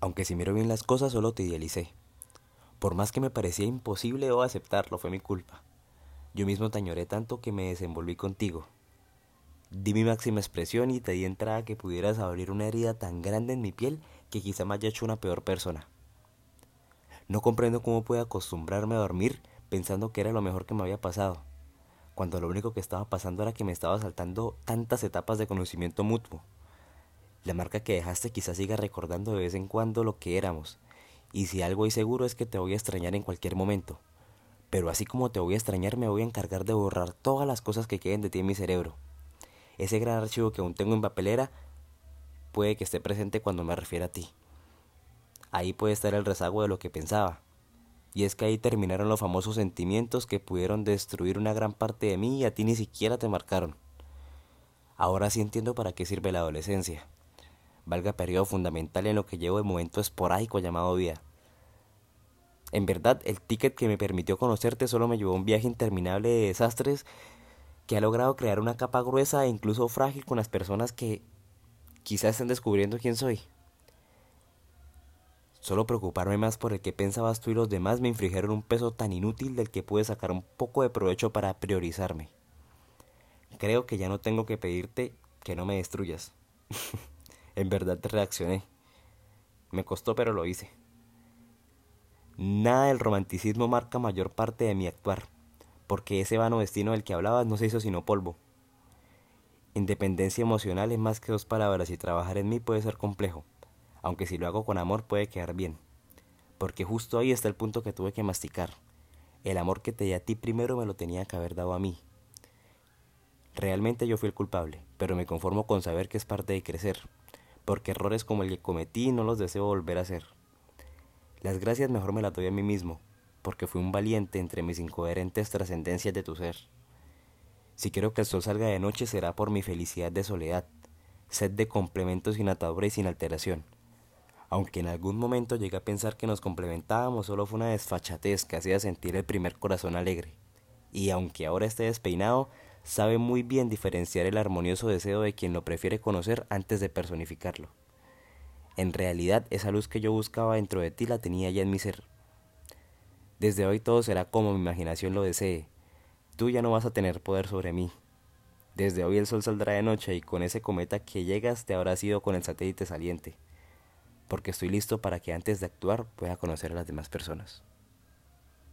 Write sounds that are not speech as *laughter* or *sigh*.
Aunque si miro bien las cosas, solo te idealicé. Por más que me parecía imposible o aceptarlo, fue mi culpa. Yo mismo te tanto que me desenvolví contigo. Di mi máxima expresión y te di entrada que pudieras abrir una herida tan grande en mi piel que quizá me haya hecho una peor persona. No comprendo cómo pude acostumbrarme a dormir pensando que era lo mejor que me había pasado, cuando lo único que estaba pasando era que me estaba saltando tantas etapas de conocimiento mutuo. La marca que dejaste quizás siga recordando de vez en cuando lo que éramos, y si algo hay seguro es que te voy a extrañar en cualquier momento. Pero así como te voy a extrañar, me voy a encargar de borrar todas las cosas que queden de ti en mi cerebro. Ese gran archivo que aún tengo en papelera puede que esté presente cuando me refiera a ti. Ahí puede estar el rezago de lo que pensaba. Y es que ahí terminaron los famosos sentimientos que pudieron destruir una gran parte de mí y a ti ni siquiera te marcaron. Ahora sí entiendo para qué sirve la adolescencia. Valga periodo fundamental en lo que llevo de momento esporádico llamado vida. En verdad, el ticket que me permitió conocerte solo me llevó a un viaje interminable de desastres que ha logrado crear una capa gruesa e incluso frágil con las personas que quizás estén descubriendo quién soy. Solo preocuparme más por el que pensabas tú y los demás me infligieron un peso tan inútil del que pude sacar un poco de provecho para priorizarme. Creo que ya no tengo que pedirte que no me destruyas. *laughs* en verdad reaccioné. Me costó pero lo hice. Nada del romanticismo marca mayor parte de mi actuar porque ese vano destino del que hablabas no se hizo sino polvo. Independencia emocional es más que dos palabras y trabajar en mí puede ser complejo, aunque si lo hago con amor puede quedar bien, porque justo ahí está el punto que tuve que masticar. El amor que te di a ti primero me lo tenía que haber dado a mí. Realmente yo fui el culpable, pero me conformo con saber que es parte de crecer, porque errores como el que cometí no los deseo volver a hacer. Las gracias mejor me las doy a mí mismo, porque fui un valiente entre mis incoherentes trascendencias de tu ser. Si quiero que el sol salga de noche será por mi felicidad de soledad, sed de complementos sin atadura y sin alteración. Aunque en algún momento llegué a pensar que nos complementábamos, solo fue una desfachatez que hacía sentir el primer corazón alegre. Y aunque ahora esté despeinado, sabe muy bien diferenciar el armonioso deseo de quien lo prefiere conocer antes de personificarlo. En realidad, esa luz que yo buscaba dentro de ti la tenía ya en mi ser, desde hoy todo será como mi imaginación lo desee. Tú ya no vas a tener poder sobre mí. Desde hoy el sol saldrá de noche y con ese cometa que llegas te habrás ido con el satélite saliente, porque estoy listo para que antes de actuar pueda conocer a las demás personas.